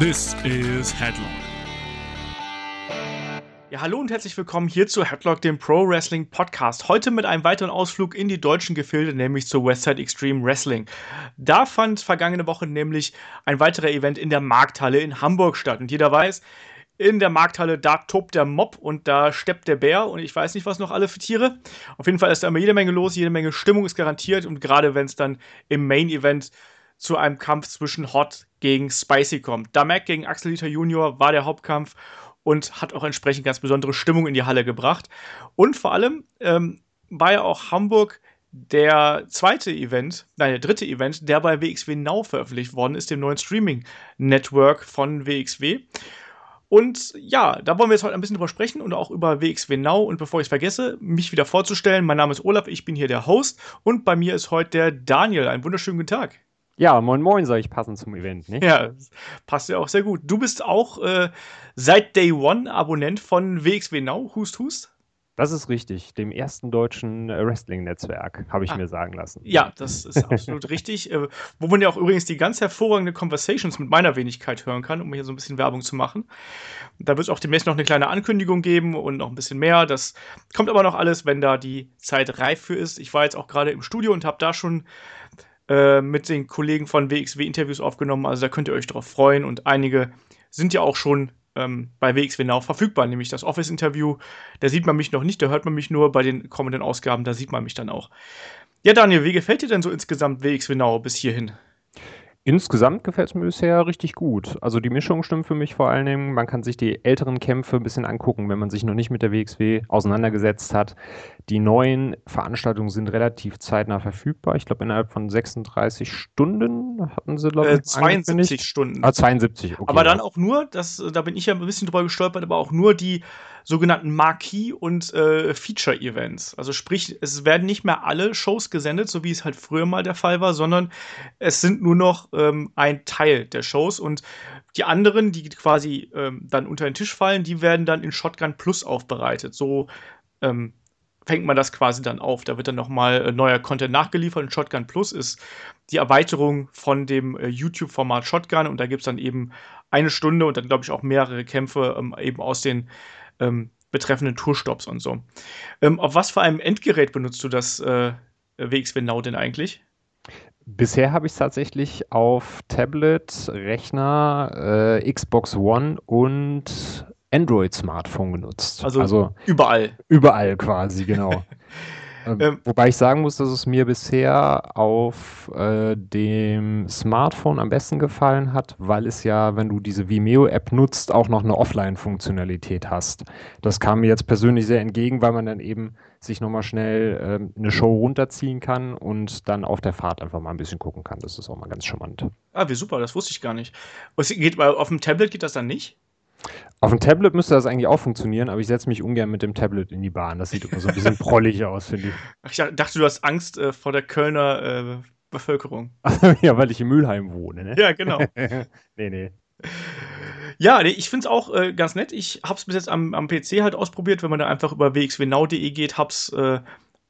This is Headlock. Ja, hallo und herzlich willkommen hier zu Headlock, dem Pro Wrestling Podcast. Heute mit einem weiteren Ausflug in die deutschen Gefilde, nämlich zu Westside Extreme Wrestling. Da fand vergangene Woche nämlich ein weiterer Event in der Markthalle in Hamburg statt. Und jeder weiß, in der Markthalle, da tobt der Mob und da steppt der Bär und ich weiß nicht, was noch alle für Tiere. Auf jeden Fall ist da immer jede Menge los, jede Menge Stimmung ist garantiert und gerade wenn es dann im Main Event zu einem Kampf zwischen Hot gegen Spicy kommt. Damek gegen Axel Liter Junior war der Hauptkampf und hat auch entsprechend ganz besondere Stimmung in die Halle gebracht. Und vor allem ähm, war ja auch Hamburg der zweite Event, nein, der dritte Event, der bei WXW Now veröffentlicht worden ist, dem neuen Streaming-Network von WXW. Und ja, da wollen wir jetzt heute ein bisschen drüber sprechen und auch über WXW Now. Und bevor ich es vergesse, mich wieder vorzustellen, mein Name ist Olaf, ich bin hier der Host und bei mir ist heute der Daniel. Einen wunderschönen guten Tag. Ja, moin moin soll ich passen zum Event, ne? Ja, passt ja auch sehr gut. Du bist auch äh, seit Day One Abonnent von WXW Now, Hust Hust. Das ist richtig, dem ersten deutschen äh, Wrestling-Netzwerk, habe ich ah. mir sagen lassen. Ja, das ist absolut richtig. Äh, wo man ja auch übrigens die ganz hervorragende Conversations mit meiner Wenigkeit hören kann, um hier so ein bisschen Werbung zu machen. Da wird es auch demnächst noch eine kleine Ankündigung geben und noch ein bisschen mehr. Das kommt aber noch alles, wenn da die Zeit reif für ist. Ich war jetzt auch gerade im Studio und habe da schon äh, mit den Kollegen von WXW Interviews aufgenommen. Also da könnt ihr euch drauf freuen und einige sind ja auch schon ähm, bei WXW Now verfügbar, nämlich das Office-Interview. Da sieht man mich noch nicht, da hört man mich nur bei den kommenden Ausgaben, da sieht man mich dann auch. Ja, Daniel, wie gefällt dir denn so insgesamt WXW Now bis hierhin? Insgesamt gefällt es mir bisher richtig gut. Also die Mischung stimmt für mich vor allen Dingen. Man kann sich die älteren Kämpfe ein bisschen angucken, wenn man sich noch nicht mit der WXW auseinandergesetzt hat. Die neuen Veranstaltungen sind relativ zeitnah verfügbar. Ich glaube, innerhalb von 36 Stunden hatten sie, glaube ich, äh, 72 Stunden. Ah, 72, okay. Aber dann auch nur, das, da bin ich ja ein bisschen drüber gestolpert, aber auch nur die sogenannten Marquee- und äh, Feature-Events. Also sprich, es werden nicht mehr alle Shows gesendet, so wie es halt früher mal der Fall war, sondern es sind nur noch ähm, ein Teil der Shows und die anderen, die quasi ähm, dann unter den Tisch fallen, die werden dann in Shotgun Plus aufbereitet. So ähm, fängt man das quasi dann auf. Da wird dann nochmal äh, neuer Content nachgeliefert. Und Shotgun Plus ist die Erweiterung von dem äh, YouTube-Format Shotgun. Und da gibt es dann eben eine Stunde und dann, glaube ich, auch mehrere Kämpfe ähm, eben aus den ähm, betreffenden Tourstops und so. Ähm, auf was für einem Endgerät benutzt du das äh, WXW Now denn eigentlich? Bisher habe ich es tatsächlich auf Tablet, Rechner, äh, Xbox One und Android-Smartphone genutzt. Also, also, überall. Überall quasi, genau. Ähm, ähm, wobei ich sagen muss, dass es mir bisher auf äh, dem Smartphone am besten gefallen hat, weil es ja, wenn du diese Vimeo-App nutzt, auch noch eine Offline-Funktionalität hast. Das kam mir jetzt persönlich sehr entgegen, weil man dann eben sich nochmal schnell äh, eine Show runterziehen kann und dann auf der Fahrt einfach mal ein bisschen gucken kann. Das ist auch mal ganz charmant. Ah, wie super, das wusste ich gar nicht. Geht, auf dem Tablet geht das dann nicht? Auf dem Tablet müsste das eigentlich auch funktionieren, aber ich setze mich ungern mit dem Tablet in die Bahn. Das sieht immer so ein bisschen prollig aus, finde ich. Ach, ich dachte, du hast Angst äh, vor der Kölner äh, Bevölkerung. ja, weil ich in Mülheim wohne, ne? Ja, genau. nee, nee. Ja, nee, ich finde es auch äh, ganz nett. Ich habe es bis jetzt am, am PC halt ausprobiert, wenn man da einfach über wxwnau.de geht, hab's äh,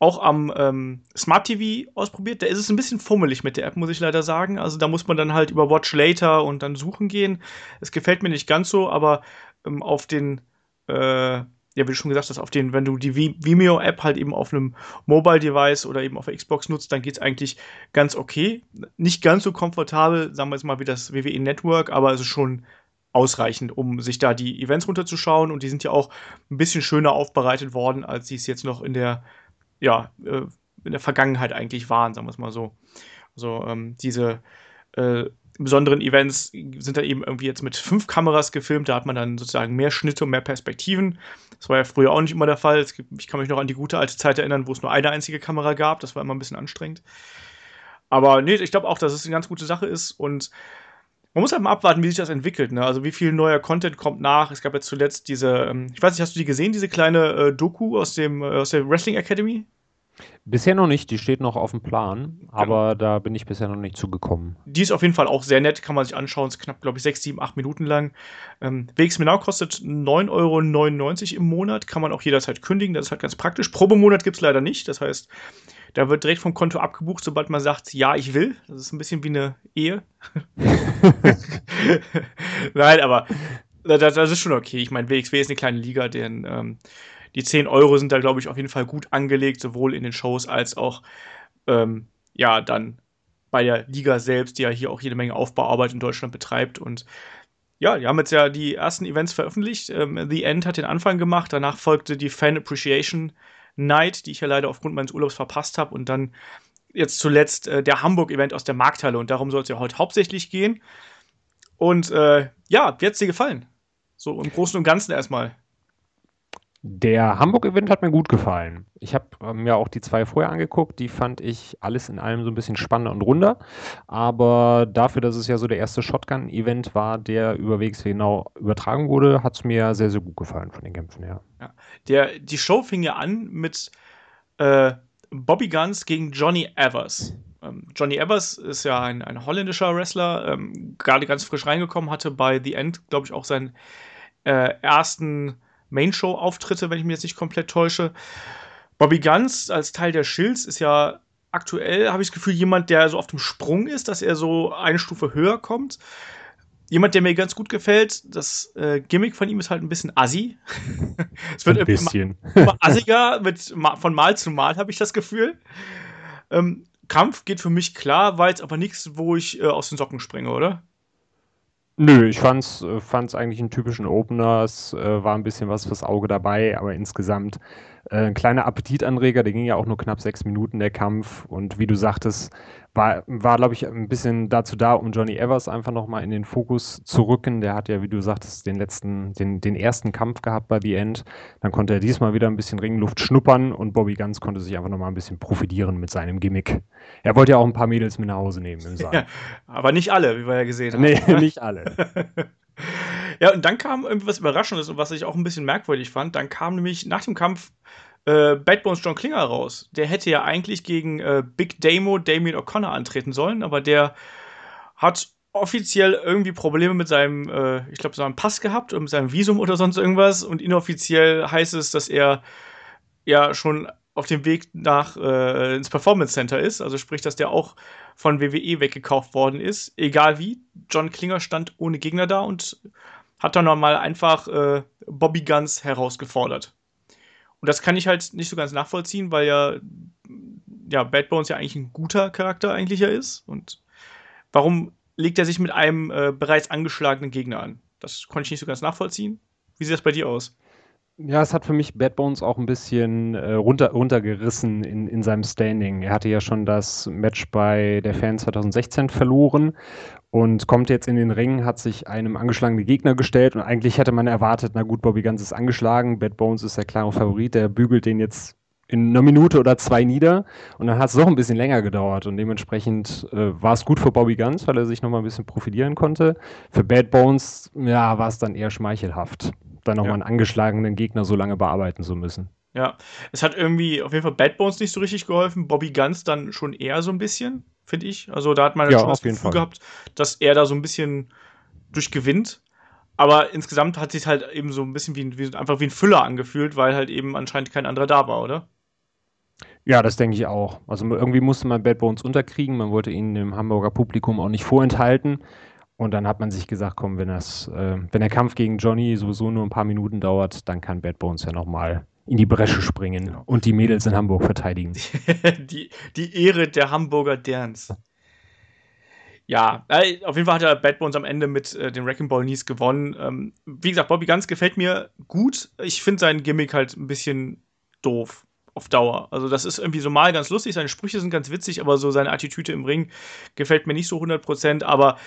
auch am ähm, Smart TV ausprobiert. Da ist es ein bisschen fummelig mit der App, muss ich leider sagen. Also da muss man dann halt über Watch Later und dann suchen gehen. Es gefällt mir nicht ganz so, aber ähm, auf den, äh, ja, wie du schon gesagt hast, auf den, wenn du die Vimeo-App halt eben auf einem Mobile-Device oder eben auf der Xbox nutzt, dann geht es eigentlich ganz okay. Nicht ganz so komfortabel, sagen wir jetzt mal, wie das WWE Network, aber es ist schon ausreichend, um sich da die Events runterzuschauen und die sind ja auch ein bisschen schöner aufbereitet worden, als sie es jetzt noch in der ja, äh, in der Vergangenheit eigentlich waren, sagen wir es mal so. Also ähm, diese äh, besonderen Events sind dann eben irgendwie jetzt mit fünf Kameras gefilmt, da hat man dann sozusagen mehr Schnitte und mehr Perspektiven. Das war ja früher auch nicht immer der Fall. Gibt, ich kann mich noch an die gute alte Zeit erinnern, wo es nur eine einzige Kamera gab. Das war immer ein bisschen anstrengend. Aber nee, ich glaube auch, dass es eine ganz gute Sache ist und man muss halt mal abwarten, wie sich das entwickelt. Ne? Also wie viel neuer Content kommt nach. Es gab jetzt zuletzt diese, ähm, ich weiß nicht, hast du die gesehen, diese kleine äh, Doku aus, dem, äh, aus der Wrestling Academy? Bisher noch nicht, die steht noch auf dem Plan, aber genau. da bin ich bisher noch nicht zugekommen. Die ist auf jeden Fall auch sehr nett, kann man sich anschauen. Ist knapp, glaube ich, 6, 7, 8 Minuten lang. Ähm, WX Menau kostet 9,99 Euro im Monat, kann man auch jederzeit kündigen, das ist halt ganz praktisch. Probemonat gibt es leider nicht, das heißt, Da wird direkt vom Konto abgebucht, sobald man sagt, ja, ich will. Das ist ein bisschen wie eine Ehe. Nein, aber das, das, ist schon okay. Ich meine, WXW ist eine kleine Liga, denn ähm, die 10 Euro sind da, glaube ich, auf jeden Fall gut angelegt, sowohl in den Shows als auch, ähm, ja, dann bei der Liga selbst, die ja hier auch jede Menge Aufbauarbeit in Deutschland betreibt. Und ja, die haben jetzt ja die ersten Events veröffentlicht. Ähm, The End hat den Anfang gemacht, danach folgte die Fan Appreciation Night, die ich ja leider aufgrund meines Urlaubs verpasst habe. Und dann jetzt zuletzt äh, der Hamburg-Event aus der Markthalle. Und darum soll es ja heute hauptsächlich gehen. Und äh, ja, es dir gefallen? So im Großen und Ganzen erstmal. Der Hamburg-Event hat mir gut gefallen. Ich habe äh, mir auch die zwei vorher angeguckt. Die fand ich alles in allem so ein bisschen spannender und runder. Aber dafür, dass es ja so der erste Shotgun-Event war, der über WXW genau übertragen wurde, hat es mir sehr, sehr gut gefallen von den Kämpfen her. Ja. Der, die Show fing ja an mit äh, Bobby Guns gegen Johnny Evers. Ähm, Johnny Evers ist ja ein, ein holländischer Wrestler, ähm, gerade ganz frisch reingekommen, hatte bei The End, glaube ich, auch seinen äh, ersten Main-Show-Auftritte, wenn ich mich jetzt nicht komplett täusche. Bobby Guns als Teil der Shields ist ja aktuell, habe ich das Gefühl, jemand, der so auf dem Sprung ist, dass er so eine Stufe höher kommt. Jemand, der mir ganz gut gefällt, das äh, Gimmick von ihm ist halt ein bisschen assi. es wird ein bisschen. Immer, immer assiger mit, von Mal zu Mal, habe ich das Gefühl. Ähm, Kampf geht für mich klar, war jetzt aber nichts, wo ich äh, aus den Socken springe, oder? Nö, ich fand's, äh, fand's eigentlich einen typischen Opener. Es äh, war ein bisschen was fürs Auge dabei, aber insgesamt äh, ein kleiner Appetitanreger. Der ging ja auch nur knapp sechs Minuten, der Kampf. Und wie du sagtest, war, war glaube ich, ein bisschen dazu da, um Johnny Evers einfach nochmal in den Fokus zu rücken. Der hat ja, wie du sagtest, den letzten, den, den ersten Kampf gehabt bei The End. Dann konnte er diesmal wieder ein bisschen Ringluft schnuppern und Bobby Guns konnte sich einfach nochmal ein bisschen profitieren mit seinem Gimmick. Er wollte ja auch ein paar Mädels mit nach Hause nehmen im Saal. Ja, aber nicht alle, wie wir ja gesehen haben. Nee, nicht alle. ja, und dann kam irgendwas Überraschendes und was ich auch ein bisschen merkwürdig fand. Dann kam nämlich nach dem Kampf äh, Bad Bones John Klinger raus. Der hätte ja eigentlich gegen äh, Big Damo Damien O'Connor antreten sollen, aber der hat offiziell irgendwie Probleme mit seinem, äh, ich glaube, seinem Pass gehabt und mit seinem Visum oder sonst irgendwas. Und inoffiziell heißt es, dass er ja schon auf dem Weg nach äh, ins Performance Center ist. Also sprich, dass der auch von WWE weggekauft worden ist. Egal wie. John Klinger stand ohne Gegner da und hat dann nochmal einfach äh, Bobby Guns herausgefordert. Und das kann ich halt nicht so ganz nachvollziehen, weil ja, ja Bad Bones ja eigentlich ein guter Charakter eigentlich ja ist. Und warum legt er sich mit einem äh, bereits angeschlagenen Gegner an? Das konnte ich nicht so ganz nachvollziehen. Wie sieht das bei dir aus? Ja, es hat für mich Bad Bones auch ein bisschen äh, runter, runtergerissen in, in seinem Standing. Er hatte ja schon das Match bei der Fan 2016 verloren und kommt jetzt in den Ring, hat sich einem angeschlagenen Gegner gestellt und eigentlich hätte man erwartet, na gut, Bobby Guns ist angeschlagen, Bad Bones ist der klare Favorit, der bügelt den jetzt in einer Minute oder zwei nieder und dann hat es doch ein bisschen länger gedauert und dementsprechend äh, war es gut für Bobby Guns, weil er sich nochmal ein bisschen profilieren konnte. Für Bad Bones, ja, war es dann eher schmeichelhaft dann nochmal ja. einen angeschlagenen Gegner so lange bearbeiten zu müssen. Ja, es hat irgendwie auf jeden Fall Bad Bones nicht so richtig geholfen, Bobby Guns dann schon eher so ein bisschen, finde ich. Also da hat man ja, schon das Gefühl gehabt, dass er da so ein bisschen durchgewinnt. Aber insgesamt hat sich halt eben so ein bisschen wie, wie, einfach wie ein Füller angefühlt, weil halt eben anscheinend kein anderer da war, oder? Ja, das denke ich auch. Also irgendwie musste man Bad Bones unterkriegen. Man wollte ihn dem Hamburger Publikum auch nicht vorenthalten. Und dann hat man sich gesagt, komm, wenn, das, äh, wenn der Kampf gegen Johnny sowieso nur ein paar Minuten dauert, dann kann Bad Bones ja nochmal in die Bresche springen genau. und die Mädels in Hamburg verteidigen. die, die Ehre der Hamburger Derns. Ja, äh, auf jeden Fall hat er Bad Bones am Ende mit äh, den Wrecking Ball Knees gewonnen. Ähm, wie gesagt, Bobby Ganz gefällt mir gut. Ich finde sein Gimmick halt ein bisschen doof auf Dauer. Also das ist irgendwie so mal ganz lustig, seine Sprüche sind ganz witzig, aber so seine Attitüde im Ring gefällt mir nicht so 100%, aber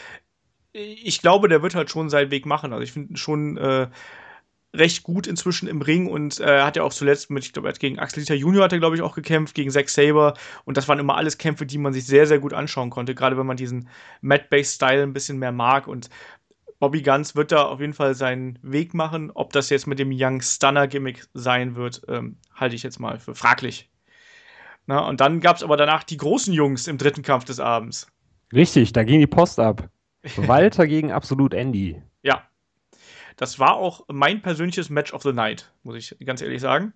ich glaube, der wird halt schon seinen Weg machen. Also ich finde schon äh, recht gut inzwischen im Ring und äh, hat ja auch zuletzt mit, ich glaube, gegen Axel Dieter Junior hat er, glaube ich, auch gekämpft, gegen Zack Saber und das waren immer alles Kämpfe, die man sich sehr, sehr gut anschauen konnte, gerade wenn man diesen Mat-Based-Style ein bisschen mehr mag und Bobby Guns wird da auf jeden Fall seinen Weg machen. Ob das jetzt mit dem Young Stunner-Gimmick sein wird, ähm, halte ich jetzt mal für fraglich. Na, und dann gab es aber danach die großen Jungs im dritten Kampf des Abends. Richtig, da ging die Post ab. Walter gegen Absolut Andy. Ja. Das war auch mein persönliches Match of the Night, muss ich ganz ehrlich sagen.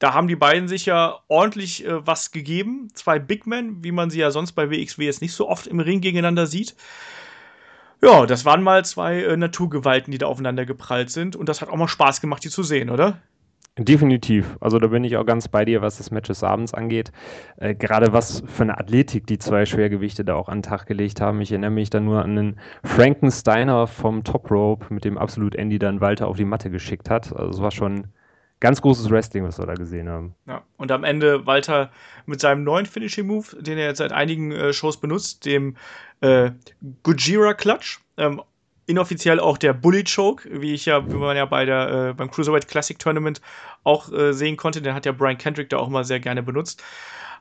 da haben die beiden sich ja ordentlich äh, was gegeben. Zwei Big Men, wie man sie ja sonst bei WXW jetzt nicht so oft im Ring gegeneinander sieht. Ja, das waren mal zwei äh, Naturgewalten, die da aufeinander geprallt sind. Und das hat auch mal Spaß gemacht, die zu sehen, oder? Definitiv. Also da bin ich auch ganz bei dir, was das Match des Abends angeht. Äh, Gerade was für eine Athletik die zwei Schwergewichte da auch an den Tag gelegt haben. Ich erinnere mich dann nur an einen Frankensteiner vom Top Rope, mit dem absolut Andy dann Walter auf die Matte geschickt hat. Also es war schon ganz großes Wrestling, was wir da gesehen haben. Ja, und am Ende Walter mit seinem neuen Finishing Move, den er jetzt seit einigen äh, Shows benutzt, dem äh, Gujira Clutch. Ähm, inoffiziell auch der Bully Choke, wie ich ja, wie man ja bei der, äh, beim Cruiserweight Classic Tournament auch äh, sehen konnte. Den hat ja Brian Kendrick da auch mal sehr gerne benutzt.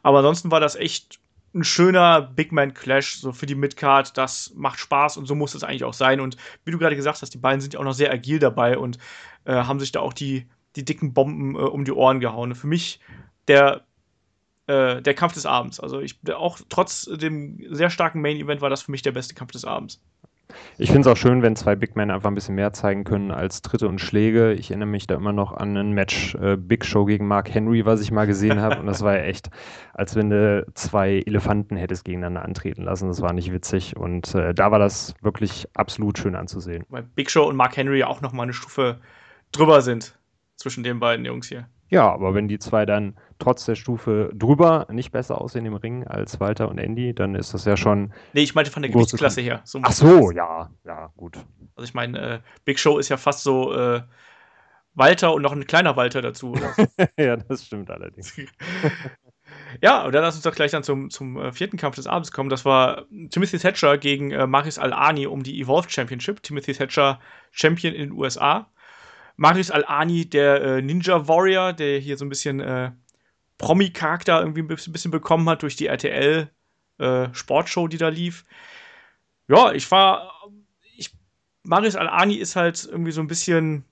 Aber ansonsten war das echt ein schöner Big Man Clash, so für die Midcard. Das macht Spaß und so muss es eigentlich auch sein. Und wie du gerade gesagt hast, die beiden sind ja auch noch sehr agil dabei und äh, haben sich da auch die, die dicken Bomben äh, um die Ohren gehauen. Für mich der, äh, der Kampf des Abends. Also ich auch trotz dem sehr starken Main Event war das für mich der beste Kampf des Abends. Ich finde es auch schön, wenn zwei Big Men einfach ein bisschen mehr zeigen können als Tritte und Schläge. Ich erinnere mich da immer noch an ein Match äh, Big Show gegen Mark Henry, was ich mal gesehen habe. Und das war ja echt, als wenn du zwei Elefanten hättest gegeneinander antreten lassen. Das war nicht witzig. Und äh, da war das wirklich absolut schön anzusehen. Weil Big Show und Mark Henry ja auch noch mal eine Stufe drüber sind zwischen den beiden Jungs hier. Ja, aber wenn die zwei dann trotz der Stufe drüber nicht besser aussehen im Ring als Walter und Andy, dann ist das ja schon. Nee, ich meinte von der Gewichtsklasse her. So Ach so, ja, ja, gut. Also ich meine, äh, Big Show ist ja fast so äh, Walter und noch ein kleiner Walter dazu. ja, das stimmt allerdings. ja, und dann lass uns doch gleich dann zum, zum äh, vierten Kampf des Abends kommen. Das war Timothy Thatcher gegen äh, Maris Al-Ani um die Evolve Championship. Timothy Thatcher Champion in den USA. Marius Al-Ani, der äh, Ninja Warrior, der hier so ein bisschen äh, Promi-Charakter irgendwie ein bisschen bekommen hat durch die RTL-Sportshow, äh, die da lief. Ja, ich war. Ich, Marius Al-Ani ist halt irgendwie so ein bisschen.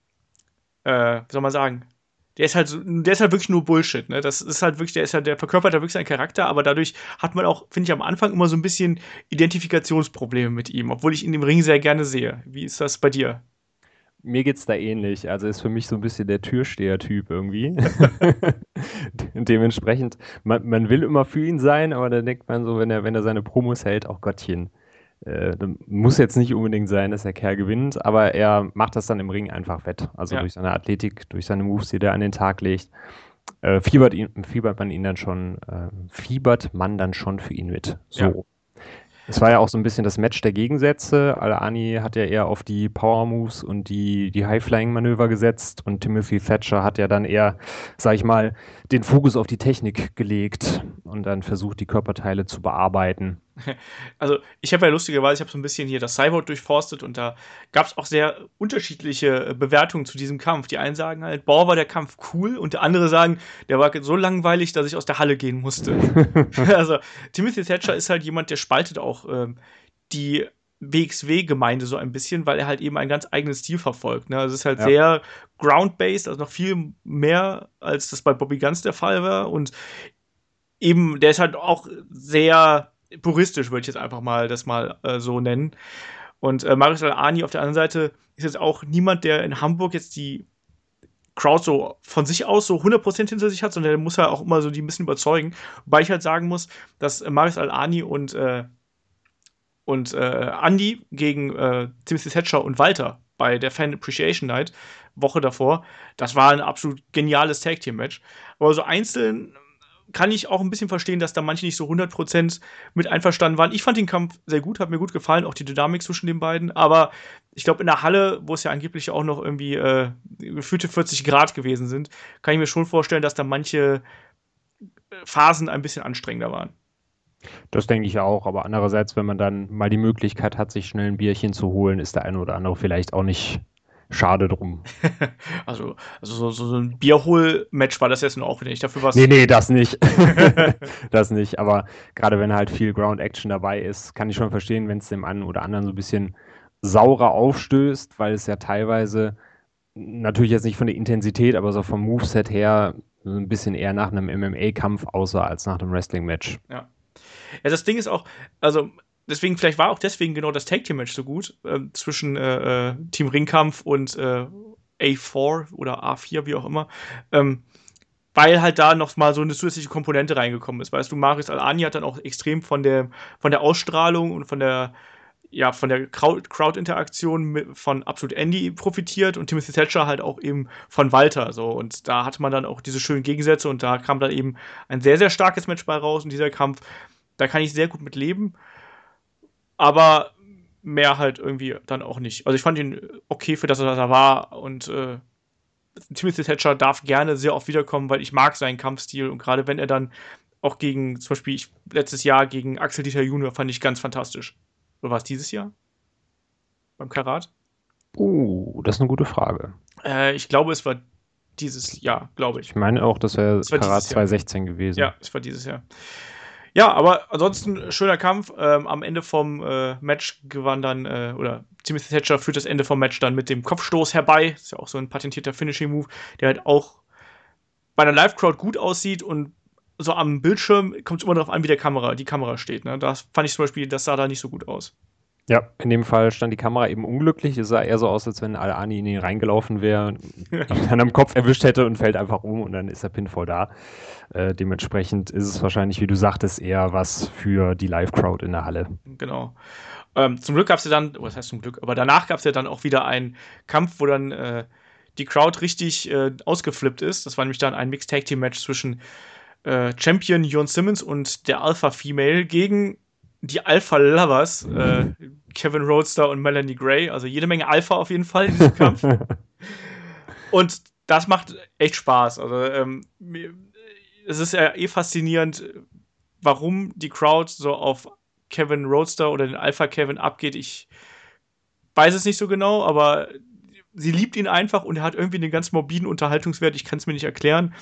Äh, wie soll man sagen? Der ist halt, der ist halt wirklich nur Bullshit, ne? Das ist halt wirklich, der ist halt, der verkörpert da wirklich seinen Charakter, aber dadurch hat man auch, finde ich, am Anfang immer so ein bisschen Identifikationsprobleme mit ihm, obwohl ich ihn im Ring sehr gerne sehe. Wie ist das bei dir? Mir geht's da ähnlich. Also ist für mich so ein bisschen der Türsteher-Typ irgendwie. Dementsprechend, man, man, will immer für ihn sein, aber dann denkt man so, wenn er, wenn er seine Promos hält, auch Gottchen. Äh, muss jetzt nicht unbedingt sein, dass der Kerl gewinnt, aber er macht das dann im Ring einfach wett. Also ja. durch seine Athletik, durch seine Moves, die er an den Tag legt, äh, fiebert, ihn, fiebert man ihn dann schon, äh, fiebert man dann schon für ihn mit. So. Ja. Es war ja auch so ein bisschen das Match der Gegensätze. Al-Ani hat ja eher auf die Power Moves und die, die High-Flying-Manöver gesetzt und Timothy Thatcher hat ja dann eher, sag ich mal, den Fokus auf die Technik gelegt und dann versucht, die Körperteile zu bearbeiten. Also, ich habe ja lustigerweise, ich habe so ein bisschen hier das Cyborg durchforstet und da gab es auch sehr unterschiedliche äh, Bewertungen zu diesem Kampf. Die einen sagen halt, boah, war der Kampf cool und der andere sagen, der war so langweilig, dass ich aus der Halle gehen musste. also, Timothy Thatcher ist halt jemand, der spaltet auch ähm, die WXW-Gemeinde so ein bisschen, weil er halt eben einen ganz eigenen Stil verfolgt. Ne? Also es ist halt ja. sehr ground-based, also noch viel mehr, als das bei Bobby Guns der Fall war. Und eben, der ist halt auch sehr puristisch, würde ich jetzt einfach mal das mal äh, so nennen. Und äh, Marius Al-Ani auf der anderen Seite ist jetzt auch niemand, der in Hamburg jetzt die Crowd so von sich aus so 100% hinter sich hat, sondern der muss ja auch immer so die ein bisschen überzeugen. Wobei ich halt sagen muss, dass äh, Marius Al-Ani und äh, und äh, Andy gegen äh, Timothy Thatcher und Walter bei der Fan Appreciation Night Woche davor, das war ein absolut geniales Tag Team Match. Aber so einzeln kann ich auch ein bisschen verstehen, dass da manche nicht so 100% mit einverstanden waren. Ich fand den Kampf sehr gut, hat mir gut gefallen, auch die Dynamik zwischen den beiden. Aber ich glaube, in der Halle, wo es ja angeblich auch noch irgendwie äh, gefühlte 40 Grad gewesen sind, kann ich mir schon vorstellen, dass da manche Phasen ein bisschen anstrengender waren. Das denke ich auch, aber andererseits, wenn man dann mal die Möglichkeit hat, sich schnell ein Bierchen zu holen, ist der eine oder andere vielleicht auch nicht schade drum. also, also so, so ein Bierhol-Match war das jetzt nur auch wieder nicht. Dafür was. Nee, nee, das nicht. das nicht. Aber gerade wenn halt viel Ground-Action dabei ist, kann ich schon verstehen, wenn es dem einen oder anderen so ein bisschen saurer aufstößt, weil es ja teilweise natürlich jetzt nicht von der Intensität, aber so vom Moveset her so ein bisschen eher nach einem MMA-Kampf aussah als nach einem Wrestling-Match. Ja. Ja, das Ding ist auch, also deswegen, vielleicht war auch deswegen genau das Tag Team Match so gut äh, zwischen äh, Team Ringkampf und äh, A4 oder A4, wie auch immer. Ähm, weil halt da noch mal so eine zusätzliche Komponente reingekommen ist. Weißt du, Marius Al-Ani hat dann auch extrem von der, von der Ausstrahlung und von der, ja, von der Crowd-Interaktion von Absolut Andy profitiert und Timothy Thatcher halt auch eben von Walter. So. Und da hatte man dann auch diese schönen Gegensätze und da kam dann eben ein sehr, sehr starkes Match bei raus in dieser Kampf. Da kann ich sehr gut mit leben. Aber mehr halt irgendwie dann auch nicht. Also ich fand ihn okay für das, was er war und äh, Timothy Thatcher darf gerne sehr oft wiederkommen, weil ich mag seinen Kampfstil und gerade wenn er dann auch gegen, zum Beispiel ich, letztes Jahr gegen Axel Dieter Junior fand ich ganz fantastisch. Oder war es dieses Jahr? Beim Karat? Uh, das ist eine gute Frage. Äh, ich glaube, es war dieses Jahr, glaube ich. Ich meine auch, das wäre Karat 2016 gewesen. Ja, es war dieses Jahr. Ja, aber ansonsten schöner Kampf. Ähm, am Ende vom äh, Match gewann dann, äh, oder Timothy Thatcher führt das Ende vom Match dann mit dem Kopfstoß herbei. Ist ja auch so ein patentierter Finishing-Move, der halt auch bei einer Live-Crowd gut aussieht und so am Bildschirm kommt es immer darauf an, wie der Kamera, die Kamera steht. Ne? Da fand ich zum Beispiel, das sah da nicht so gut aus. Ja, in dem Fall stand die Kamera eben unglücklich. Es sah eher so aus, als wenn Al-Ani in ihn reingelaufen wäre, ihn dann am Kopf erwischt hätte und fällt einfach um und dann ist der Pinfall da. Äh, dementsprechend ist es wahrscheinlich, wie du sagtest, eher was für die Live-Crowd in der Halle. Genau. Ähm, zum Glück gab es ja dann, was heißt zum Glück, aber danach gab es ja dann auch wieder einen Kampf, wo dann äh, die Crowd richtig äh, ausgeflippt ist. Das war nämlich dann ein Mixed Tag Team Match zwischen äh, Champion Jon Simmons und der Alpha Female gegen die Alpha Lovers, äh, Kevin Roadster und Melanie Gray. Also jede Menge Alpha auf jeden Fall in diesem Kampf. und das macht echt Spaß. Also ähm, es ist ja eh faszinierend, warum die Crowd so auf Kevin Roadster oder den Alpha Kevin abgeht. Ich weiß es nicht so genau, aber sie liebt ihn einfach und er hat irgendwie einen ganz morbiden Unterhaltungswert. Ich kann es mir nicht erklären.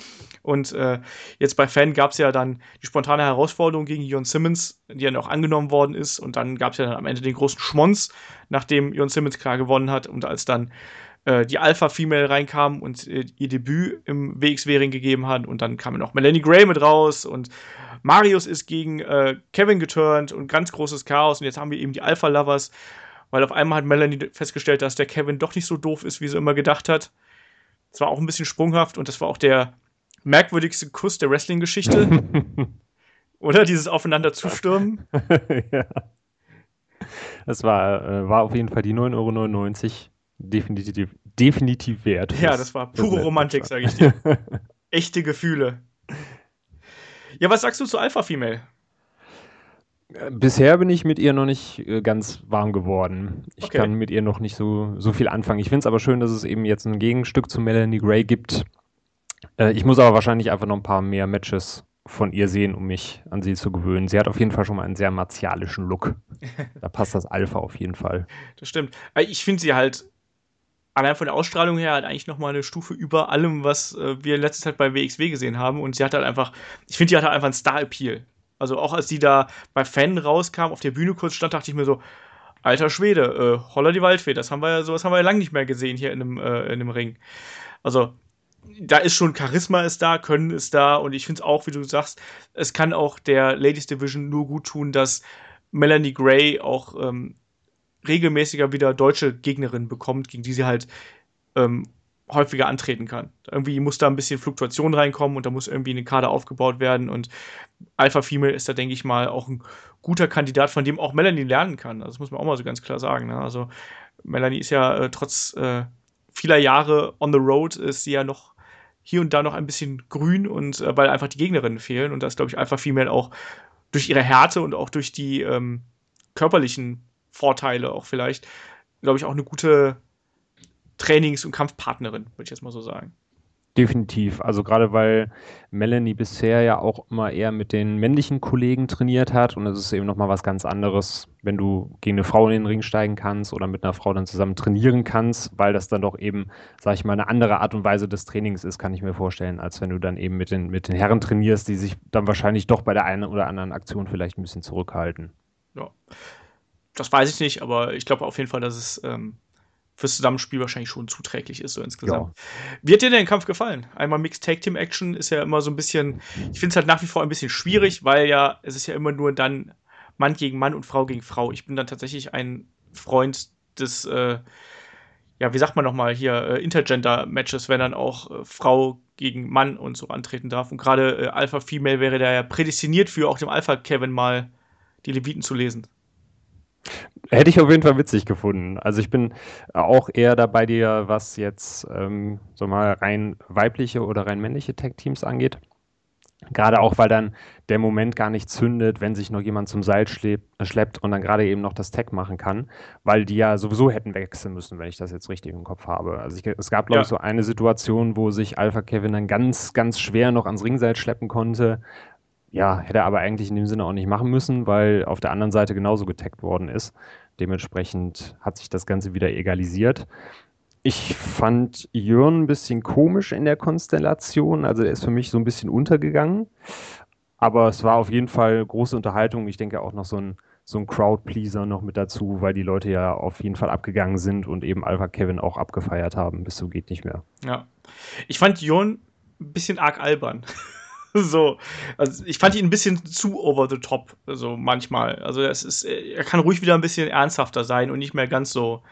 Und äh, jetzt bei Fan gab es ja dann die spontane Herausforderung gegen Jon Simmons, die dann auch angenommen worden ist. Und dann gab es ja dann am Ende den großen Schmonz, nachdem Jon Simmons klar gewonnen hat. Und als dann äh, die Alpha-Female reinkam und äh, ihr Debüt im WXW-Ring gegeben hat. Und dann kam noch Melanie Gray mit raus und Marius ist gegen äh, Kevin geturnt und ganz großes Chaos. Und jetzt haben wir eben die Alpha-Lovers weil auf einmal hat Melanie festgestellt, dass der Kevin doch nicht so doof ist, wie sie immer gedacht hat. Das war auch ein bisschen sprunghaft und das war auch der merkwürdigste Kuss der Wrestling-Geschichte. Oder dieses Aufeinander zustürmen. ja. Das war, äh, war auf jeden Fall die 9,99 Euro definitiv, definitiv wert. Ja, das war pure Romantik, sage ich dir. Echte Gefühle. Ja, was sagst du zu Alpha Female? Bisher bin ich mit ihr noch nicht äh, ganz warm geworden. Ich okay. kann mit ihr noch nicht so, so viel anfangen. Ich finde es aber schön, dass es eben jetzt ein Gegenstück zu Melanie Gray gibt. Äh, ich muss aber wahrscheinlich einfach noch ein paar mehr Matches von ihr sehen, um mich an sie zu gewöhnen. Sie hat auf jeden Fall schon mal einen sehr martialischen Look. da passt das Alpha auf jeden Fall. Das stimmt. Äh, ich finde sie halt allein von der Ausstrahlung her halt eigentlich noch mal eine Stufe über allem, was wir in letzter Zeit bei WXW gesehen haben. Und sie hat halt einfach, ich finde, die hat halt einfach einen Star-Appeal. Also auch als die da bei Fan rauskam, auf der Bühne kurz stand, dachte ich mir so, alter Schwede, äh, holla die Waldfee, das haben wir ja, sowas haben wir ja lange nicht mehr gesehen hier in einem, äh, in einem Ring. Also, da ist schon Charisma ist da, Können ist da und ich finde es auch, wie du sagst, es kann auch der Ladies Division nur gut tun, dass Melanie Gray auch ähm, regelmäßiger wieder deutsche Gegnerinnen bekommt, gegen die sie halt ähm, häufiger antreten kann. Irgendwie muss da ein bisschen Fluktuation reinkommen und da muss irgendwie eine Kader aufgebaut werden und Alpha Female ist da, denke ich mal, auch ein guter Kandidat, von dem auch Melanie lernen kann. Also das muss man auch mal so ganz klar sagen. Ne? Also Melanie ist ja äh, trotz äh, vieler Jahre on the road, ist sie ja noch hier und da noch ein bisschen grün und äh, weil einfach die Gegnerinnen fehlen und das glaube ich Alpha Female auch durch ihre Härte und auch durch die ähm, körperlichen Vorteile auch vielleicht, glaube ich, auch eine gute Trainings- und Kampfpartnerin, würde ich jetzt mal so sagen. Definitiv. Also gerade weil Melanie bisher ja auch immer eher mit den männlichen Kollegen trainiert hat und es ist eben nochmal was ganz anderes, wenn du gegen eine Frau in den Ring steigen kannst oder mit einer Frau dann zusammen trainieren kannst, weil das dann doch eben, sag ich mal, eine andere Art und Weise des Trainings ist, kann ich mir vorstellen, als wenn du dann eben mit den, mit den Herren trainierst, die sich dann wahrscheinlich doch bei der einen oder anderen Aktion vielleicht ein bisschen zurückhalten. Ja. Das weiß ich nicht, aber ich glaube auf jeden Fall, dass es ähm, fürs Zusammenspiel wahrscheinlich schon zuträglich ist, so insgesamt. Ja. Wie hat dir denn der Kampf gefallen? Einmal Mixed Tag Team Action ist ja immer so ein bisschen, ich finde es halt nach wie vor ein bisschen schwierig, weil ja, es ist ja immer nur dann Mann gegen Mann und Frau gegen Frau. Ich bin dann tatsächlich ein Freund des, äh, ja, wie sagt man nochmal hier, äh, Intergender-Matches, wenn dann auch äh, Frau gegen Mann und so antreten darf. Und gerade äh, Alpha Female wäre da ja prädestiniert für auch dem Alpha Kevin mal die Leviten zu lesen. Hätte ich auf jeden Fall witzig gefunden. Also ich bin auch eher dabei dir, was jetzt ähm, so mal rein weibliche oder rein männliche Tech-Teams angeht. Gerade auch, weil dann der Moment gar nicht zündet, wenn sich noch jemand zum Seil schleppt und dann gerade eben noch das Tag machen kann, weil die ja sowieso hätten wechseln müssen, wenn ich das jetzt richtig im Kopf habe. Also ich, es gab, glaube ja. ich, so eine Situation, wo sich Alpha Kevin dann ganz, ganz schwer noch ans Ringseil schleppen konnte. Ja, hätte er aber eigentlich in dem Sinne auch nicht machen müssen, weil auf der anderen Seite genauso getaggt worden ist. Dementsprechend hat sich das Ganze wieder egalisiert. Ich fand Jörn ein bisschen komisch in der Konstellation. Also er ist für mich so ein bisschen untergegangen. Aber es war auf jeden Fall große Unterhaltung. Ich denke auch noch so ein, so ein Crowd-Pleaser noch mit dazu, weil die Leute ja auf jeden Fall abgegangen sind und eben Alpha Kevin auch abgefeiert haben. Bis so geht nicht mehr. Ja. Ich fand Jörn ein bisschen arg albern. So, also ich fand ihn ein bisschen zu over the top, so manchmal. Also es ist, er kann ruhig wieder ein bisschen ernsthafter sein und nicht mehr ganz so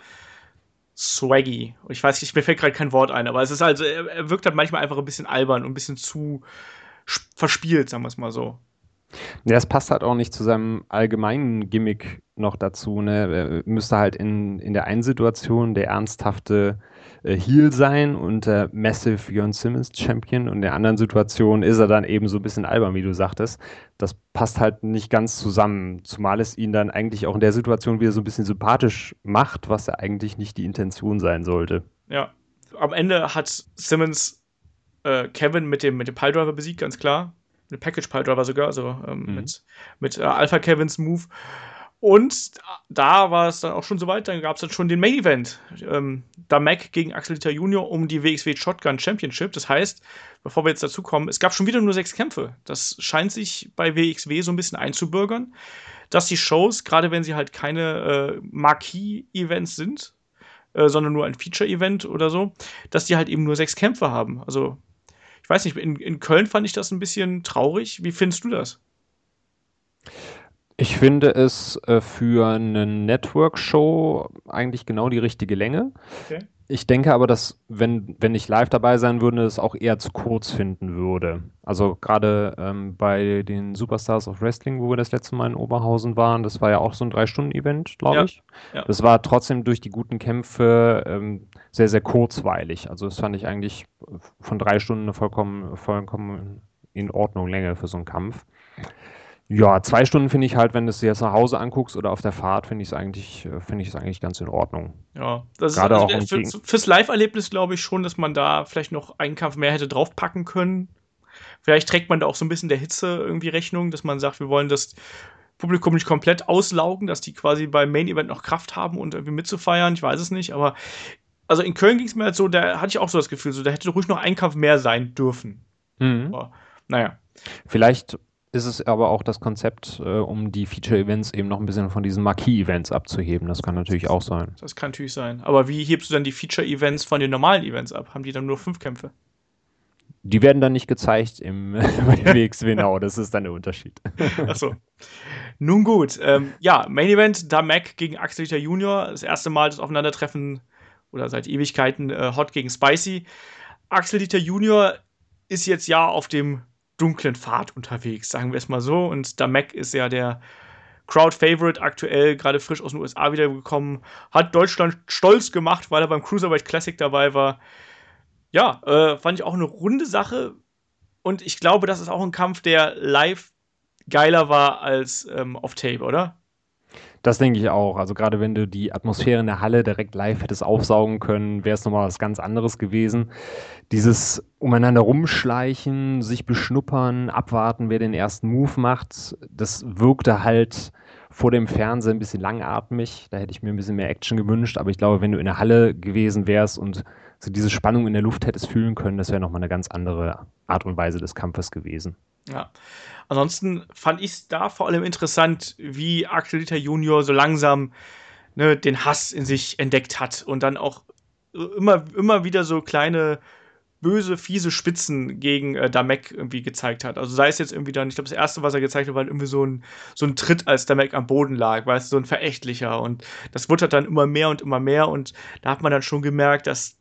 swaggy. Ich weiß nicht, mir fällt gerade kein Wort ein, aber es ist also, er, er wirkt halt manchmal einfach ein bisschen albern und ein bisschen zu verspielt, sagen wir es mal so. Ja, es passt halt auch nicht zu seinem allgemeinen Gimmick noch dazu. Ne? Er müsste halt in, in der einen Situation der ernsthafte äh, Heel sein und der Massive Jörn Simmons Champion und in der anderen Situation ist er dann eben so ein bisschen albern, wie du sagtest. Das passt halt nicht ganz zusammen, zumal es ihn dann eigentlich auch in der Situation wieder so ein bisschen sympathisch macht, was ja eigentlich nicht die Intention sein sollte. Ja, am Ende hat Simmons äh, Kevin mit dem, mit dem Piledriver besiegt, ganz klar. Mit Package Piledriver sogar, also ähm, mhm. mit, mit äh, Alpha Kevins Move. Und da war es dann auch schon soweit, dann gab es dann schon den Main Event. Ähm, da Mac gegen Axel Dieter Junior um die WXW Shotgun Championship. Das heißt, bevor wir jetzt dazu kommen, es gab schon wieder nur sechs Kämpfe. Das scheint sich bei WXW so ein bisschen einzubürgern, dass die Shows, gerade wenn sie halt keine äh, Marquis-Events sind, äh, sondern nur ein Feature-Event oder so, dass die halt eben nur sechs Kämpfe haben. Also, ich weiß nicht, in, in Köln fand ich das ein bisschen traurig. Wie findest du das? Ich finde es äh, für eine Network-Show eigentlich genau die richtige Länge. Okay. Ich denke aber, dass, wenn, wenn ich live dabei sein würde, es auch eher zu kurz finden würde. Also gerade ähm, bei den Superstars of Wrestling, wo wir das letzte Mal in Oberhausen waren, das war ja auch so ein Drei-Stunden-Event, glaube ja. ich. Ja. Das war trotzdem durch die guten Kämpfe ähm, sehr, sehr kurzweilig. Also das fand ich eigentlich von drei Stunden eine vollkommen, vollkommen in Ordnung Länge für so einen Kampf. Ja, zwei Stunden finde ich halt, wenn du es jetzt nach Hause anguckst oder auf der Fahrt, finde ich es eigentlich, äh, finde ich es eigentlich ganz in Ordnung. Ja, das Gerade ist also, auch für, fürs Live-Erlebnis glaube ich schon, dass man da vielleicht noch einen Kampf mehr hätte draufpacken können. Vielleicht trägt man da auch so ein bisschen der Hitze irgendwie Rechnung, dass man sagt, wir wollen das Publikum nicht komplett auslaugen, dass die quasi beim Main Event noch Kraft haben und irgendwie mitzufeiern. Ich weiß es nicht, aber also in Köln ging es mir halt so, da hatte ich auch so das Gefühl, so da hätte ruhig noch ein Kampf mehr sein dürfen. Mhm. Aber, naja. Vielleicht ist es aber auch das Konzept, äh, um die Feature-Events eben noch ein bisschen von diesen Marquis-Events abzuheben. Das kann natürlich auch sein. Das kann natürlich sein. Aber wie hebst du dann die Feature-Events von den normalen Events ab? Haben die dann nur fünf Kämpfe? Die werden dann nicht gezeigt im WXW Now. Das ist dann der Unterschied. Achso. Nun gut. Ähm, ja, Main Event, da Mac gegen Axel Dieter Junior. Das erste Mal das Aufeinandertreffen oder seit Ewigkeiten äh, Hot gegen Spicy. Axel Dieter Junior ist jetzt ja auf dem dunklen Pfad unterwegs, sagen wir es mal so. Und da Mac ist ja der Crowd-Favorite aktuell, gerade frisch aus den USA wiedergekommen, hat Deutschland stolz gemacht, weil er beim Cruiserweight Classic dabei war. Ja, äh, fand ich auch eine runde Sache. Und ich glaube, das ist auch ein Kampf, der live geiler war als ähm, auf Tape, oder? Das denke ich auch. Also gerade wenn du die Atmosphäre in der Halle direkt live hättest aufsaugen können, wäre es nochmal was ganz anderes gewesen. Dieses umeinander rumschleichen, sich beschnuppern, abwarten, wer den ersten Move macht, das wirkte halt vor dem Fernseher ein bisschen langatmig. Da hätte ich mir ein bisschen mehr Action gewünscht. Aber ich glaube, wenn du in der Halle gewesen wärst und so diese Spannung in der Luft hättest fühlen können, das wäre nochmal eine ganz andere Art und Weise des Kampfes gewesen. Ja. Ansonsten fand ich es da vor allem interessant, wie Axel Dieter Junior so langsam ne, den Hass in sich entdeckt hat und dann auch immer, immer wieder so kleine böse, fiese Spitzen gegen äh, Damek irgendwie gezeigt hat. Also sei es jetzt irgendwie dann, ich glaube, das erste, was er gezeigt hat, war irgendwie so ein, so ein Tritt, als Damek am Boden lag, weißt du, so ein verächtlicher. Und das wurde dann immer mehr und immer mehr und da hat man dann schon gemerkt, dass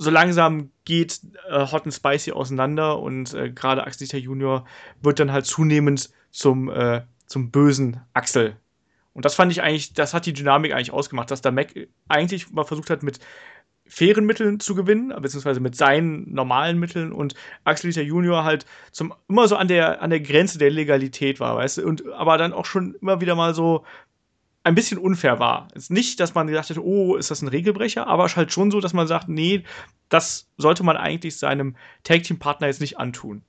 so langsam geht äh, Hot and Spicy auseinander und äh, gerade Axel Dieter Junior wird dann halt zunehmend zum, äh, zum bösen Axel. Und das fand ich eigentlich, das hat die Dynamik eigentlich ausgemacht, dass der Mac eigentlich mal versucht hat, mit fairen Mitteln zu gewinnen, beziehungsweise mit seinen normalen Mitteln und Axel Dieter Junior halt zum, immer so an der, an der Grenze der Legalität war, weißt du, und aber dann auch schon immer wieder mal so ein bisschen unfair war. Ist nicht, dass man gedacht hätte, oh, ist das ein Regelbrecher, aber es ist halt schon so, dass man sagt, nee, das sollte man eigentlich seinem Tag-Team-Partner jetzt nicht antun.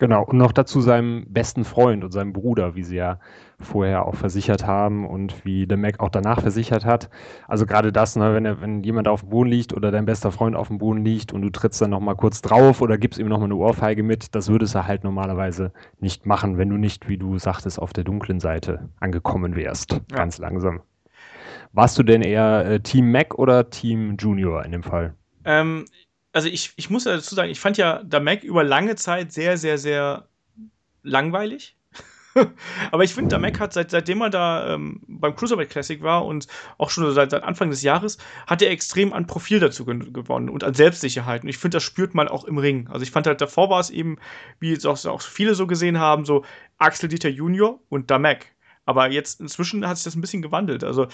Genau, und noch dazu seinem besten Freund und seinem Bruder, wie sie ja vorher auch versichert haben und wie der Mac auch danach versichert hat. Also gerade das, ne, wenn, er, wenn jemand auf dem Boden liegt oder dein bester Freund auf dem Boden liegt und du trittst dann nochmal kurz drauf oder gibst ihm nochmal eine Ohrfeige mit, das würdest du halt normalerweise nicht machen, wenn du nicht, wie du sagtest, auf der dunklen Seite angekommen wärst. Ja. Ganz langsam. Warst du denn eher äh, Team Mac oder Team Junior in dem Fall? Ähm, also ich, ich muss dazu sagen, ich fand ja der Mac über lange Zeit sehr, sehr, sehr langweilig. Aber ich finde, der Mac hat, seit, seitdem er da ähm, beim Cruiserweight Classic war und auch schon seit, seit, Anfang des Jahres, hat er extrem an Profil dazu gewonnen und an Selbstsicherheit. Und ich finde, das spürt man auch im Ring. Also ich fand halt, davor war es eben, wie jetzt auch, auch viele so gesehen haben, so Axel Dieter Junior und der Mac. Aber jetzt inzwischen hat sich das ein bisschen gewandelt. Also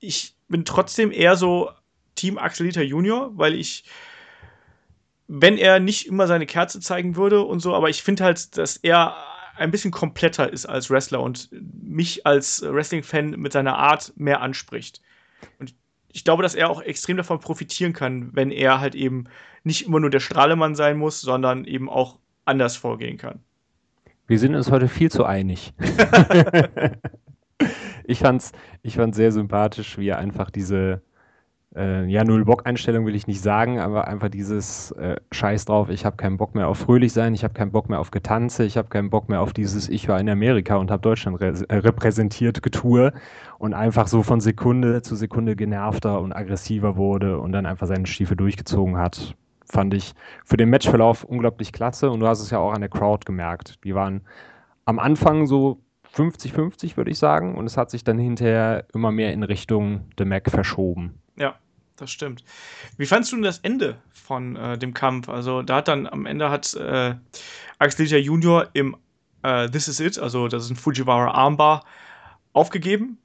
ich bin trotzdem eher so Team Axel Dieter Junior, weil ich wenn er nicht immer seine Kerze zeigen würde und so, aber ich finde halt, dass er ein bisschen kompletter ist als Wrestler und mich als Wrestling-Fan mit seiner Art mehr anspricht. Und ich glaube, dass er auch extrem davon profitieren kann, wenn er halt eben nicht immer nur der Strahlemann sein muss, sondern eben auch anders vorgehen kann. Wir sind uns heute viel zu einig. ich fand's, ich fand's sehr sympathisch, wie er einfach diese, äh, ja, Null-Bock-Einstellung will ich nicht sagen, aber einfach dieses äh, Scheiß drauf, ich habe keinen Bock mehr auf fröhlich sein, ich habe keinen Bock mehr auf Getanze, ich habe keinen Bock mehr auf dieses Ich war in Amerika und habe Deutschland äh, repräsentiert Getue und einfach so von Sekunde zu Sekunde genervter und aggressiver wurde und dann einfach seine Stiefel durchgezogen hat. Fand ich für den Matchverlauf unglaublich klasse und du hast es ja auch an der Crowd gemerkt. Die waren am Anfang so 50-50, würde ich sagen, und es hat sich dann hinterher immer mehr in Richtung The Mac verschoben. Ja, das stimmt. Wie fandest du denn das Ende von äh, dem Kampf? Also da hat dann am Ende hat äh, Axel Junior im äh, This Is It, also das ist ein Fujiwara Armbar, aufgegeben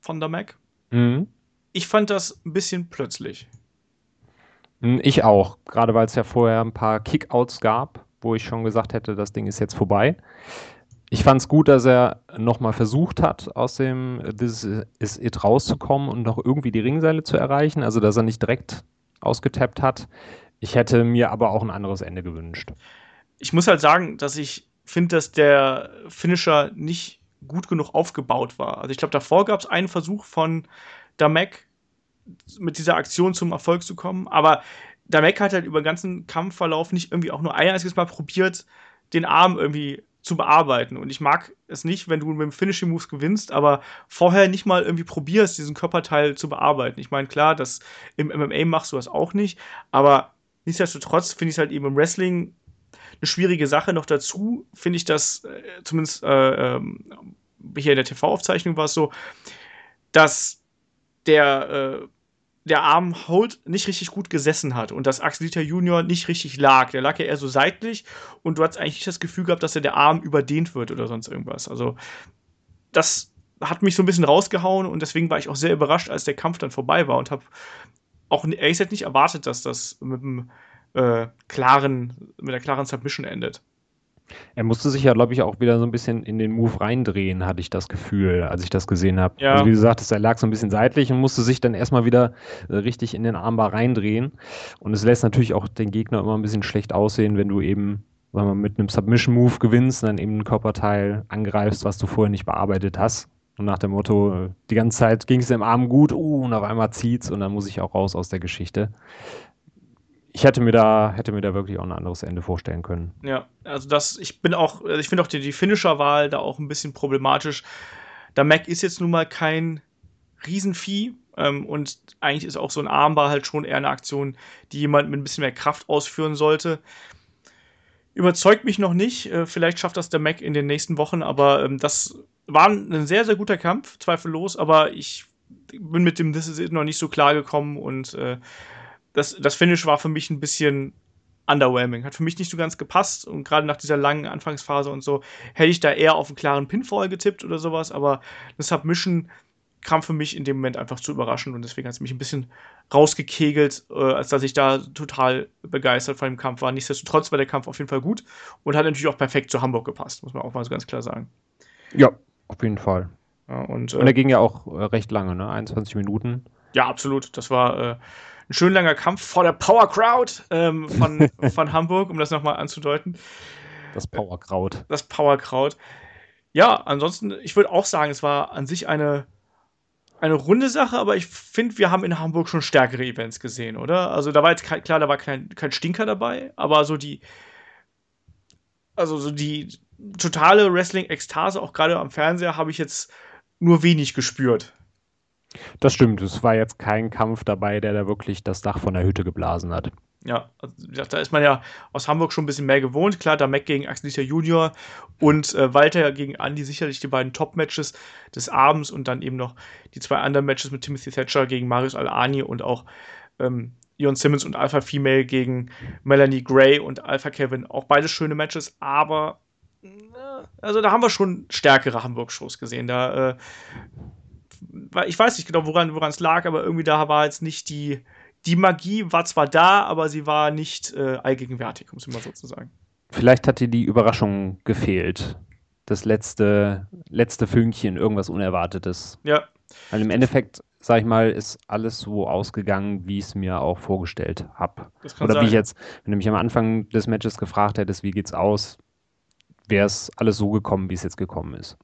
von der Mac. Mhm. Ich fand das ein bisschen plötzlich. Hm, ich auch, gerade weil es ja vorher ein paar Kickouts gab, wo ich schon gesagt hätte, das Ding ist jetzt vorbei. Ich fand es gut, dass er nochmal versucht hat, aus dem This is It rauszukommen und noch irgendwie die Ringseile zu erreichen. Also, dass er nicht direkt ausgetappt hat. Ich hätte mir aber auch ein anderes Ende gewünscht. Ich muss halt sagen, dass ich finde, dass der Finisher nicht gut genug aufgebaut war. Also, ich glaube, davor gab es einen Versuch von Damek mit dieser Aktion zum Erfolg zu kommen. Aber Damek hat halt über den ganzen Kampfverlauf nicht irgendwie auch nur ein einziges Mal probiert, den Arm irgendwie zu bearbeiten. Und ich mag es nicht, wenn du mit dem Finishing Moves gewinnst, aber vorher nicht mal irgendwie probierst, diesen Körperteil zu bearbeiten. Ich meine, klar, das im MMA machst du das auch nicht, aber nichtsdestotrotz finde ich es halt eben im Wrestling eine schwierige Sache. Noch dazu finde ich das, äh, zumindest äh, äh, hier in der TV-Aufzeichnung war es so, dass der äh, der Arm Hold nicht richtig gut gesessen hat und dass Axel Dieter Junior nicht richtig lag. Der lag ja eher so seitlich und du hast eigentlich nicht das Gefühl gehabt, dass er der Arm überdehnt wird oder sonst irgendwas. Also, das hat mich so ein bisschen rausgehauen und deswegen war ich auch sehr überrascht, als der Kampf dann vorbei war und habe auch ehrlich gesagt nicht erwartet, dass das mit einem äh, klaren, mit einer klaren Submission endet. Er musste sich ja, glaube ich, auch wieder so ein bisschen in den Move reindrehen, hatte ich das Gefühl, als ich das gesehen habe. Ja. Also wie sagtest, er lag so ein bisschen seitlich und musste sich dann erstmal wieder äh, richtig in den Armbar reindrehen. Und es lässt natürlich auch den Gegner immer ein bisschen schlecht aussehen, wenn du eben wenn man mit einem Submission-Move gewinnst, dann eben ein Körperteil angreifst, was du vorher nicht bearbeitet hast. Und nach dem Motto, die ganze Zeit ging es im Arm gut, uh, und auf einmal zieht's und dann muss ich auch raus aus der Geschichte ich hätte mir da, hätte mir da wirklich auch ein anderes Ende vorstellen können. Ja, also das, ich bin auch, also ich finde auch die, die Finisher-Wahl da auch ein bisschen problematisch. Da Mac ist jetzt nun mal kein Riesenvieh, Ähm, und eigentlich ist auch so ein Armbar halt schon eher eine Aktion, die jemand mit ein bisschen mehr Kraft ausführen sollte. Überzeugt mich noch nicht. Äh, vielleicht schafft das der Mac in den nächsten Wochen, aber ähm, das war ein sehr, sehr guter Kampf, zweifellos. Aber ich bin mit dem This Is It noch nicht so klar gekommen und äh, das, das Finish war für mich ein bisschen underwhelming. Hat für mich nicht so ganz gepasst und gerade nach dieser langen Anfangsphase und so hätte ich da eher auf einen klaren Pinfall getippt oder sowas, aber das Submission kam für mich in dem Moment einfach zu überraschend und deswegen hat es mich ein bisschen rausgekegelt, äh, als dass ich da total begeistert von dem Kampf war. Nichtsdestotrotz war der Kampf auf jeden Fall gut und hat natürlich auch perfekt zu Hamburg gepasst, muss man auch mal so ganz klar sagen. Ja, auf jeden Fall. Ja, und, äh, und er ging ja auch äh, recht lange, ne? 21 Minuten. Ja, absolut. Das war äh, ein schön langer Kampf vor der Power Crowd ähm, von, von Hamburg, um das nochmal anzudeuten. Das Power Crowd. Das Power Crowd. Ja, ansonsten, ich würde auch sagen, es war an sich eine, eine runde Sache, aber ich finde, wir haben in Hamburg schon stärkere Events gesehen, oder? Also da war jetzt kein, klar, da war kein, kein Stinker dabei, aber so die, also so die totale Wrestling-Ekstase, auch gerade am Fernseher, habe ich jetzt nur wenig gespürt. Das stimmt, es war jetzt kein Kampf dabei, der da wirklich das Dach von der Hütte geblasen hat. Ja, also, da ist man ja aus Hamburg schon ein bisschen mehr gewohnt. Klar, da Mac gegen Axel Dieter Junior und äh, Walter gegen Andy sicherlich die beiden Top-Matches des Abends und dann eben noch die zwei anderen Matches mit Timothy Thatcher gegen Marius Al-Ani und auch ähm, Ion Simmons und Alpha Female gegen Melanie Gray und Alpha Kevin. Auch beide schöne Matches, aber also da haben wir schon stärkere Hamburg-Shows gesehen. Da äh, ich weiß nicht genau, woran es lag, aber irgendwie da war jetzt nicht die, die Magie war zwar da, aber sie war nicht äh, allgegenwärtig, um es mal so zu sagen. Vielleicht hat dir die Überraschung gefehlt. Das letzte, letzte Fünkchen, irgendwas Unerwartetes. Ja. Weil im Endeffekt, sag ich mal, ist alles so ausgegangen, wie ich es mir auch vorgestellt habe. Oder sein. wie ich jetzt, wenn du mich am Anfang des Matches gefragt hättest, wie geht's aus, wäre es alles so gekommen, wie es jetzt gekommen ist.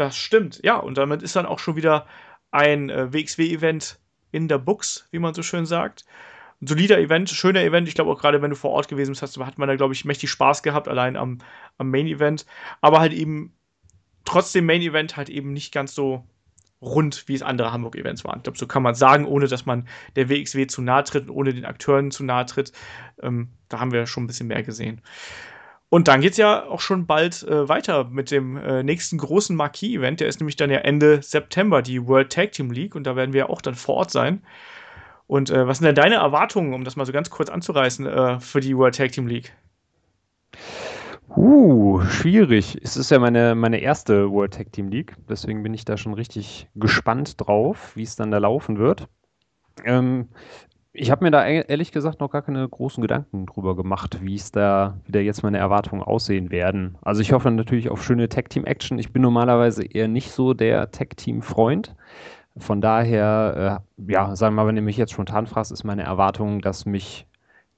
Das stimmt, ja. Und damit ist dann auch schon wieder ein äh, WXW-Event in der Books, wie man so schön sagt. Ein solider Event, schöner Event. Ich glaube auch gerade, wenn du vor Ort gewesen bist, hat man da, glaube ich, mächtig Spaß gehabt, allein am, am Main-Event. Aber halt eben trotzdem Main-Event halt eben nicht ganz so rund, wie es andere Hamburg-Events waren. Ich glaube, so kann man sagen, ohne dass man der WXW zu nahe tritt und ohne den Akteuren zu nahe tritt. Ähm, da haben wir schon ein bisschen mehr gesehen. Und dann geht es ja auch schon bald äh, weiter mit dem äh, nächsten großen Marquis-Event. Der ist nämlich dann ja Ende September, die World Tag Team League. Und da werden wir auch dann vor Ort sein. Und äh, was sind denn deine Erwartungen, um das mal so ganz kurz anzureißen, äh, für die World Tag Team League? Uh, schwierig. Es ist ja meine, meine erste World Tag Team League. Deswegen bin ich da schon richtig gespannt drauf, wie es dann da laufen wird. Ähm, ich habe mir da ehrlich gesagt noch gar keine großen Gedanken drüber gemacht, wie es da wieder jetzt meine Erwartungen aussehen werden. Also ich hoffe natürlich auf schöne Tag-Team-Action. Ich bin normalerweise eher nicht so der Tag-Team-Freund. Von daher, äh, ja, sagen wir mal, wenn du mich jetzt spontan fragst, ist meine Erwartung, dass mich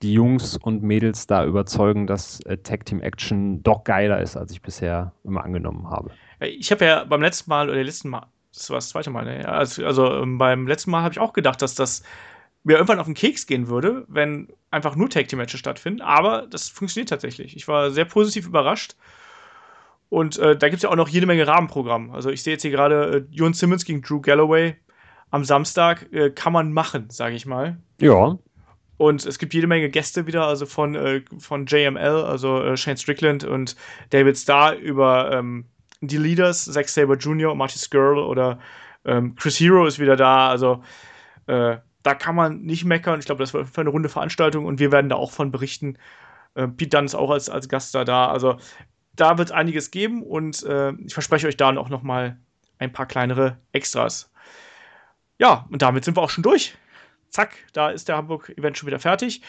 die Jungs und Mädels da überzeugen, dass äh, Tag-Team-Action doch geiler ist, als ich bisher immer angenommen habe. Ich habe ja beim letzten Mal oder letzten Mal, das war das zweite Mal, ne? also, also ähm, beim letzten Mal habe ich auch gedacht, dass das mir irgendwann auf den Keks gehen würde, wenn einfach nur Tag Team Matches stattfinden. Aber das funktioniert tatsächlich. Ich war sehr positiv überrascht. Und äh, da gibt es ja auch noch jede Menge Rahmenprogramm. Also ich sehe jetzt hier gerade äh, Jon Simmons gegen Drew Galloway am Samstag. Äh, kann man machen, sage ich mal. Ja. Und es gibt jede Menge Gäste wieder, also von, äh, von JML, also äh, Shane Strickland und David Starr über ähm, die Leaders, Zack Saber Jr., Marty Skrull oder ähm, Chris Hero ist wieder da. Also äh, da kann man nicht meckern. Ich glaube, das war eine runde Veranstaltung und wir werden da auch von berichten. Äh, Pete Dunn ist auch als, als Gast da da. Also da wird es einiges geben und äh, ich verspreche euch da auch noch mal ein paar kleinere Extras. Ja, und damit sind wir auch schon durch. Zack, da ist der Hamburg-Event schon wieder fertig.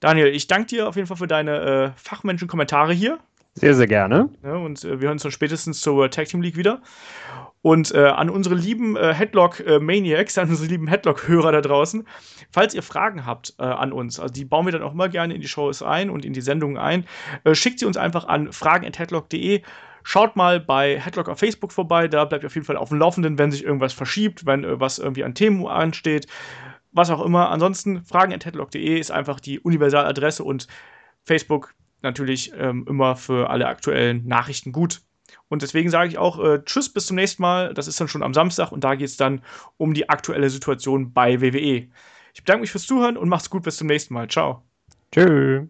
Daniel, ich danke dir auf jeden Fall für deine äh, Fachmenschen-Kommentare hier. Sehr, sehr gerne. Ja, und äh, wir hören uns dann spätestens zur Tag Team League wieder. Und äh, an unsere lieben äh, Headlock-Maniacs, äh, an unsere lieben Headlock-Hörer da draußen, falls ihr Fragen habt äh, an uns, also die bauen wir dann auch immer gerne in die Shows ein und in die Sendungen ein, äh, schickt sie uns einfach an fragen.headlock.de. Schaut mal bei Headlock auf Facebook vorbei, da bleibt ihr auf jeden Fall auf dem Laufenden, wenn sich irgendwas verschiebt, wenn was irgendwie an Themen ansteht, was auch immer. Ansonsten fragen.headlock.de ist einfach die Universaladresse und Facebook natürlich ähm, immer für alle aktuellen Nachrichten gut. Und deswegen sage ich auch äh, Tschüss, bis zum nächsten Mal. Das ist dann schon am Samstag und da geht es dann um die aktuelle Situation bei WWE. Ich bedanke mich fürs Zuhören und macht's gut, bis zum nächsten Mal. Ciao. Tschüss.